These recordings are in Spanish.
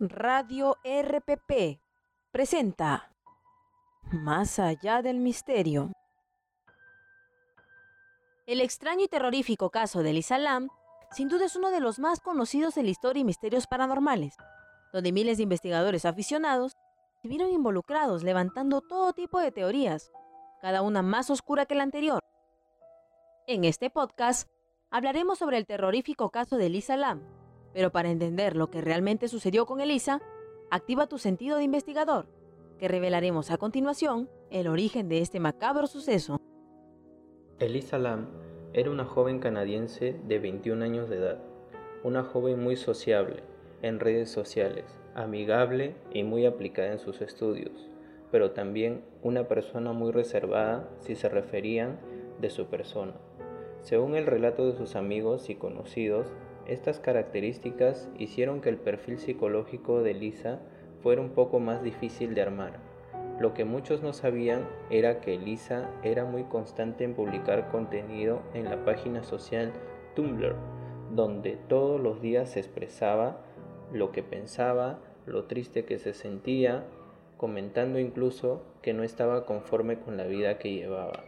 Radio RPP presenta Más allá del misterio. El extraño y terrorífico caso de Lisa Lam sin duda es uno de los más conocidos en la historia y misterios paranormales, donde miles de investigadores aficionados se vieron involucrados levantando todo tipo de teorías, cada una más oscura que la anterior. En este podcast hablaremos sobre el terrorífico caso de Lisa Lam, pero para entender lo que realmente sucedió con Elisa, activa tu sentido de investigador, que revelaremos a continuación el origen de este macabro suceso. Elisa Lam era una joven canadiense de 21 años de edad, una joven muy sociable en redes sociales, amigable y muy aplicada en sus estudios, pero también una persona muy reservada si se referían de su persona. Según el relato de sus amigos y conocidos, estas características hicieron que el perfil psicológico de Lisa fuera un poco más difícil de armar. Lo que muchos no sabían era que Lisa era muy constante en publicar contenido en la página social Tumblr, donde todos los días se expresaba lo que pensaba, lo triste que se sentía, comentando incluso que no estaba conforme con la vida que llevaba,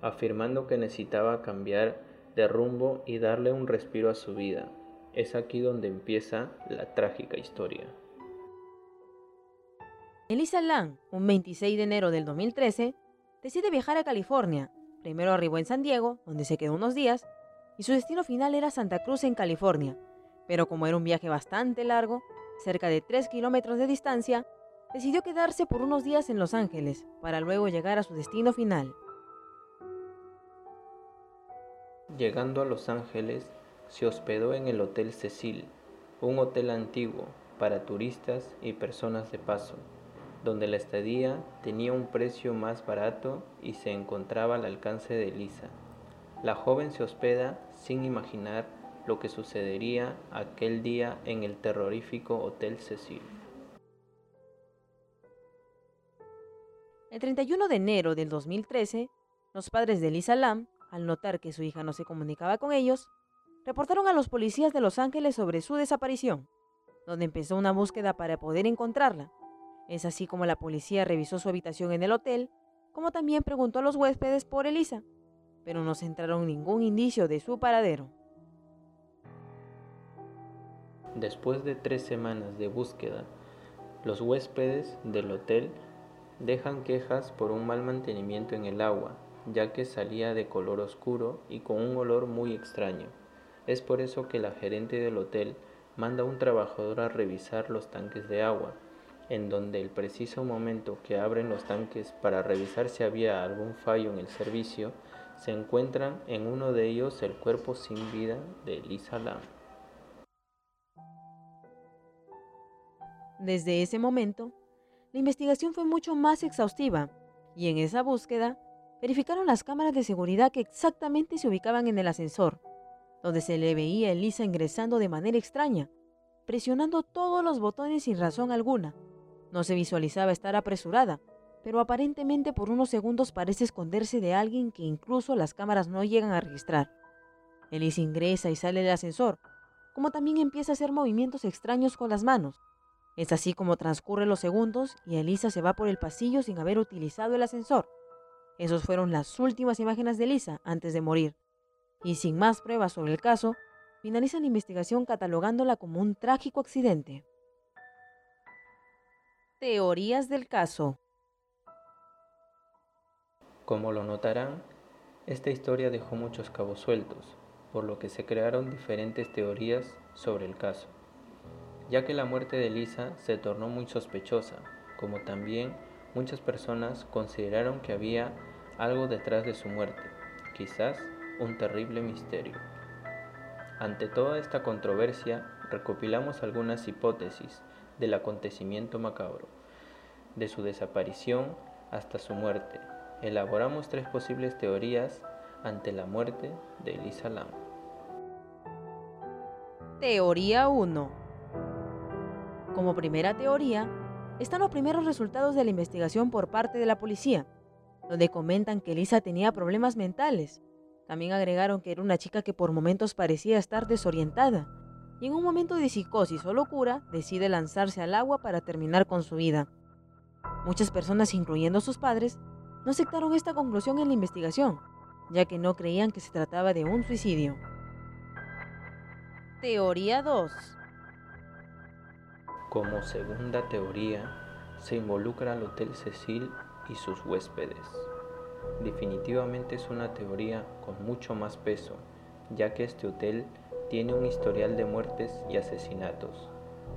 afirmando que necesitaba cambiar de rumbo y darle un respiro a su vida. Es aquí donde empieza la trágica historia. Elisa Lang, un 26 de enero del 2013, decide viajar a California. Primero arribó en San Diego, donde se quedó unos días, y su destino final era Santa Cruz en California. Pero como era un viaje bastante largo, cerca de 3 kilómetros de distancia, decidió quedarse por unos días en Los Ángeles, para luego llegar a su destino final. Llegando a Los Ángeles, se hospedó en el Hotel Cecil, un hotel antiguo para turistas y personas de paso, donde la estadía tenía un precio más barato y se encontraba al alcance de Lisa. La joven se hospeda sin imaginar lo que sucedería aquel día en el terrorífico Hotel Cecil. El 31 de enero del 2013, los padres de Lisa Lam al notar que su hija no se comunicaba con ellos, reportaron a los policías de Los Ángeles sobre su desaparición, donde empezó una búsqueda para poder encontrarla. Es así como la policía revisó su habitación en el hotel, como también preguntó a los huéspedes por Elisa, pero no se entraron ningún indicio de su paradero. Después de tres semanas de búsqueda, los huéspedes del hotel dejan quejas por un mal mantenimiento en el agua ya que salía de color oscuro y con un olor muy extraño. Es por eso que la gerente del hotel manda a un trabajador a revisar los tanques de agua, en donde el preciso momento que abren los tanques para revisar si había algún fallo en el servicio, se encuentran en uno de ellos el cuerpo sin vida de Lisa Lam. Desde ese momento, la investigación fue mucho más exhaustiva y en esa búsqueda verificaron las cámaras de seguridad que exactamente se ubicaban en el ascensor, donde se le veía a Elisa ingresando de manera extraña, presionando todos los botones sin razón alguna. No se visualizaba estar apresurada, pero aparentemente por unos segundos parece esconderse de alguien que incluso las cámaras no llegan a registrar. Elisa ingresa y sale del ascensor, como también empieza a hacer movimientos extraños con las manos. Es así como transcurren los segundos y Elisa se va por el pasillo sin haber utilizado el ascensor. Esas fueron las últimas imágenes de Lisa antes de morir. Y sin más pruebas sobre el caso, finalizan la investigación catalogándola como un trágico accidente. Teorías del caso. Como lo notarán, esta historia dejó muchos cabos sueltos, por lo que se crearon diferentes teorías sobre el caso, ya que la muerte de Lisa se tornó muy sospechosa, como también Muchas personas consideraron que había algo detrás de su muerte, quizás un terrible misterio. Ante toda esta controversia, recopilamos algunas hipótesis del acontecimiento macabro, de su desaparición hasta su muerte. Elaboramos tres posibles teorías ante la muerte de Elisa Lam. Teoría 1. Como primera teoría, están los primeros resultados de la investigación por parte de la policía, donde comentan que Lisa tenía problemas mentales. También agregaron que era una chica que por momentos parecía estar desorientada y en un momento de psicosis o locura decide lanzarse al agua para terminar con su vida. Muchas personas, incluyendo sus padres, no aceptaron esta conclusión en la investigación, ya que no creían que se trataba de un suicidio. Teoría 2 Como segunda teoría, se involucra al Hotel Cecil y sus huéspedes. Definitivamente es una teoría con mucho más peso, ya que este hotel tiene un historial de muertes y asesinatos,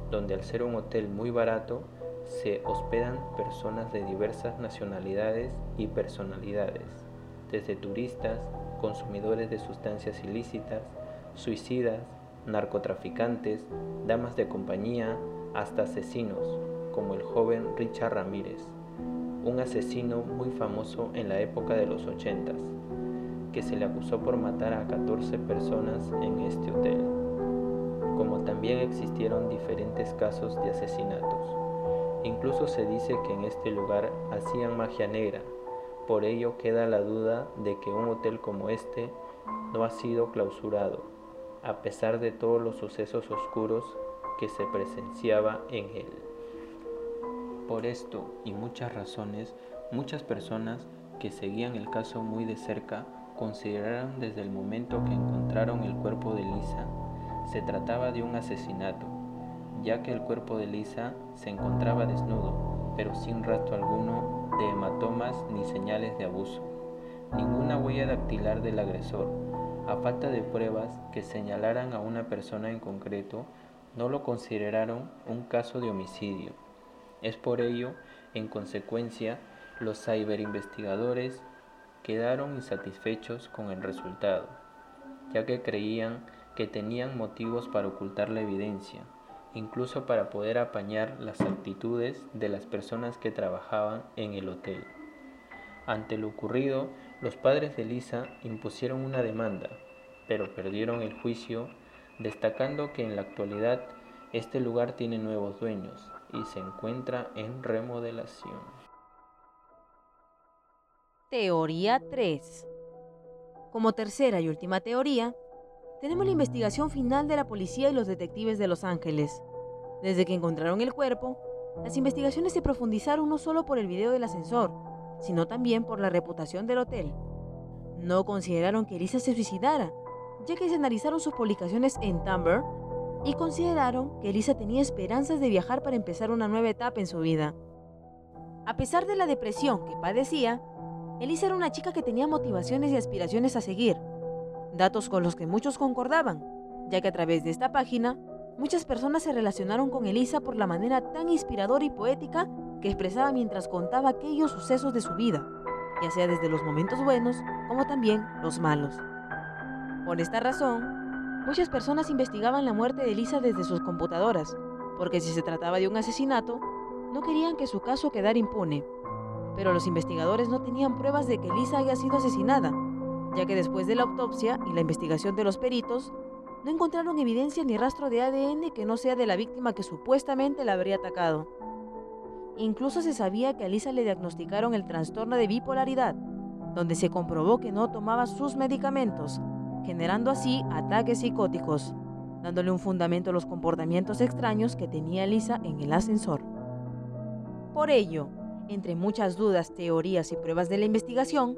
donde al ser un hotel muy barato, se hospedan personas de diversas nacionalidades y personalidades, desde turistas, consumidores de sustancias ilícitas, suicidas, narcotraficantes, damas de compañía, hasta asesinos, como el joven Richard Ramírez, un asesino muy famoso en la época de los ochentas, que se le acusó por matar a 14 personas en este hotel, como también existieron diferentes casos de asesinatos. Incluso se dice que en este lugar hacían magia negra, por ello queda la duda de que un hotel como este no ha sido clausurado, a pesar de todos los sucesos oscuros que se presenciaba en él. Por esto y muchas razones, muchas personas que seguían el caso muy de cerca consideraron desde el momento que encontraron el cuerpo de Lisa se trataba de un asesinato ya que el cuerpo de Lisa se encontraba desnudo, pero sin rastro alguno de hematomas ni señales de abuso, ninguna huella dactilar del agresor. A falta de pruebas que señalaran a una persona en concreto, no lo consideraron un caso de homicidio. Es por ello, en consecuencia, los ciberinvestigadores quedaron insatisfechos con el resultado, ya que creían que tenían motivos para ocultar la evidencia incluso para poder apañar las actitudes de las personas que trabajaban en el hotel. Ante lo ocurrido, los padres de Lisa impusieron una demanda, pero perdieron el juicio, destacando que en la actualidad este lugar tiene nuevos dueños y se encuentra en remodelación. Teoría 3. Como tercera y última teoría, tenemos la investigación final de la policía y los detectives de Los Ángeles. Desde que encontraron el cuerpo, las investigaciones se profundizaron no solo por el video del ascensor, sino también por la reputación del hotel. No consideraron que Elisa se suicidara, ya que se analizaron sus publicaciones en Tumblr y consideraron que Elisa tenía esperanzas de viajar para empezar una nueva etapa en su vida. A pesar de la depresión que padecía, Elisa era una chica que tenía motivaciones y aspiraciones a seguir, datos con los que muchos concordaban, ya que a través de esta página muchas personas se relacionaron con Elisa por la manera tan inspiradora y poética que expresaba mientras contaba aquellos sucesos de su vida, ya sea desde los momentos buenos como también los malos. Por esta razón, muchas personas investigaban la muerte de Elisa desde sus computadoras, porque si se trataba de un asesinato, no querían que su caso quedara impune. Pero los investigadores no tenían pruebas de que Elisa haya sido asesinada, ya que después de la autopsia y la investigación de los peritos, no encontraron evidencia ni rastro de ADN que no sea de la víctima que supuestamente la habría atacado. Incluso se sabía que a Lisa le diagnosticaron el trastorno de bipolaridad, donde se comprobó que no tomaba sus medicamentos, generando así ataques psicóticos, dándole un fundamento a los comportamientos extraños que tenía Lisa en el ascensor. Por ello, entre muchas dudas, teorías y pruebas de la investigación,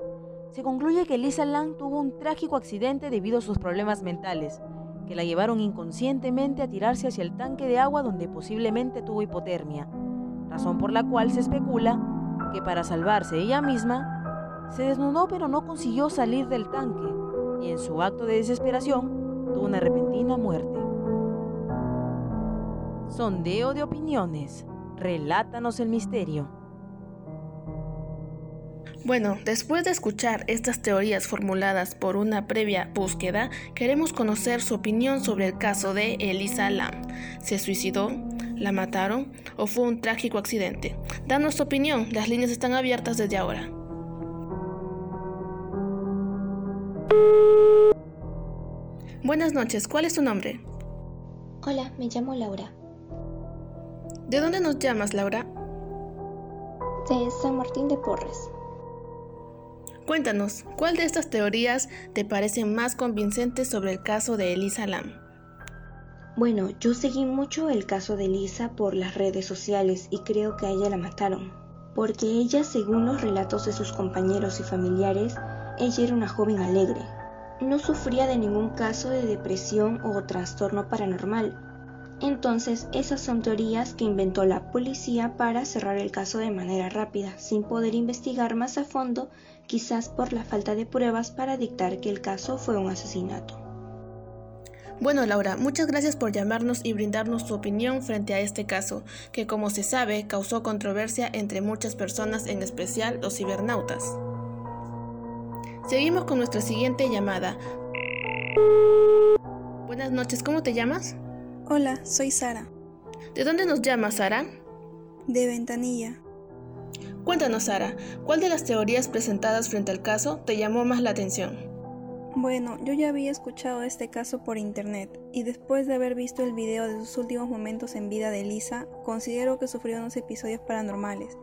se concluye que Lisa Lang tuvo un trágico accidente debido a sus problemas mentales, que la llevaron inconscientemente a tirarse hacia el tanque de agua donde posiblemente tuvo hipotermia, razón por la cual se especula que para salvarse ella misma, se desnudó pero no consiguió salir del tanque y en su acto de desesperación tuvo una repentina muerte. Sondeo de opiniones. Relátanos el misterio. Bueno, después de escuchar estas teorías formuladas por una previa búsqueda, queremos conocer su opinión sobre el caso de Elisa Lam. ¿Se suicidó? ¿La mataron? ¿O fue un trágico accidente? Danos tu opinión, las líneas están abiertas desde ahora. Buenas noches, ¿cuál es tu nombre? Hola, me llamo Laura. ¿De dónde nos llamas, Laura? De San Martín de Porres. Cuéntanos, ¿cuál de estas teorías te parece más convincente sobre el caso de Elisa Lam? Bueno, yo seguí mucho el caso de Lisa por las redes sociales y creo que a ella la mataron. Porque ella, según los relatos de sus compañeros y familiares, ella era una joven alegre. No sufría de ningún caso de depresión o trastorno paranormal. Entonces, esas son teorías que inventó la policía para cerrar el caso de manera rápida, sin poder investigar más a fondo, quizás por la falta de pruebas para dictar que el caso fue un asesinato. Bueno, Laura, muchas gracias por llamarnos y brindarnos tu opinión frente a este caso, que como se sabe causó controversia entre muchas personas, en especial los cibernautas. Seguimos con nuestra siguiente llamada. Buenas noches, ¿cómo te llamas? Hola, soy Sara. ¿De dónde nos llamas, Sara? De Ventanilla. Cuéntanos, Sara, ¿cuál de las teorías presentadas frente al caso te llamó más la atención? Bueno, yo ya había escuchado este caso por internet y después de haber visto el video de sus últimos momentos en vida de Lisa, considero que sufrió unos episodios paranormales,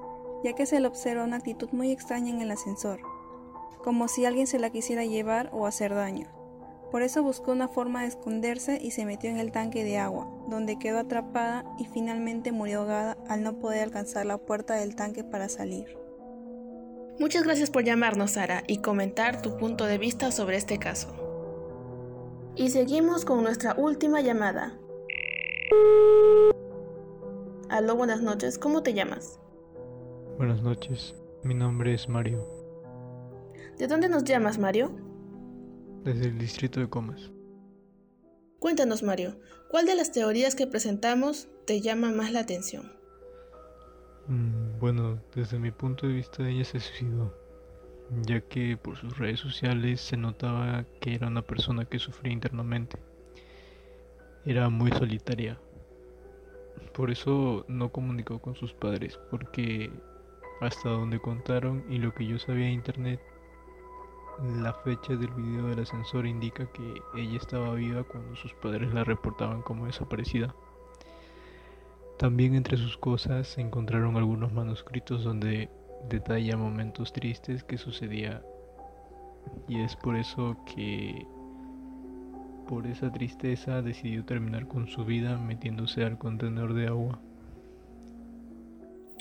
ya que se le observa una actitud muy extraña en el ascensor como si alguien se la quisiera llevar o hacer daño. Por eso buscó una forma de esconderse y se metió en el tanque de agua, donde quedó atrapada y finalmente murió ahogada al no poder alcanzar la puerta del tanque para salir. Muchas gracias por llamarnos, Sara, y comentar tu punto de vista sobre este caso. Y seguimos con nuestra última llamada. Aló, buenas noches, ¿cómo te llamas? Buenas noches, mi nombre es Mario. ¿De dónde nos llamas, Mario? Desde el distrito de Comas. Cuéntanos, Mario, ¿cuál de las teorías que presentamos te llama más la atención? Mm, bueno, desde mi punto de vista ella se suicidó, ya que por sus redes sociales se notaba que era una persona que sufría internamente. Era muy solitaria. Por eso no comunicó con sus padres, porque hasta donde contaron y lo que yo sabía de internet, la fecha del video del ascensor indica que ella estaba viva cuando sus padres la reportaban como desaparecida. También entre sus cosas se encontraron algunos manuscritos donde detalla momentos tristes que sucedía y es por eso que por esa tristeza decidió terminar con su vida metiéndose al contenedor de agua.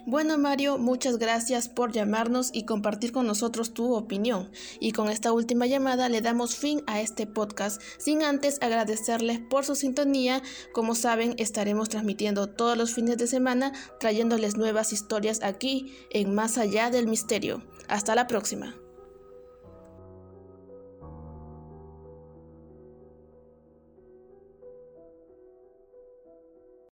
Bueno Mario, muchas gracias por llamarnos y compartir con nosotros tu opinión. Y con esta última llamada le damos fin a este podcast, sin antes agradecerles por su sintonía. Como saben, estaremos transmitiendo todos los fines de semana, trayéndoles nuevas historias aquí en Más allá del misterio. Hasta la próxima.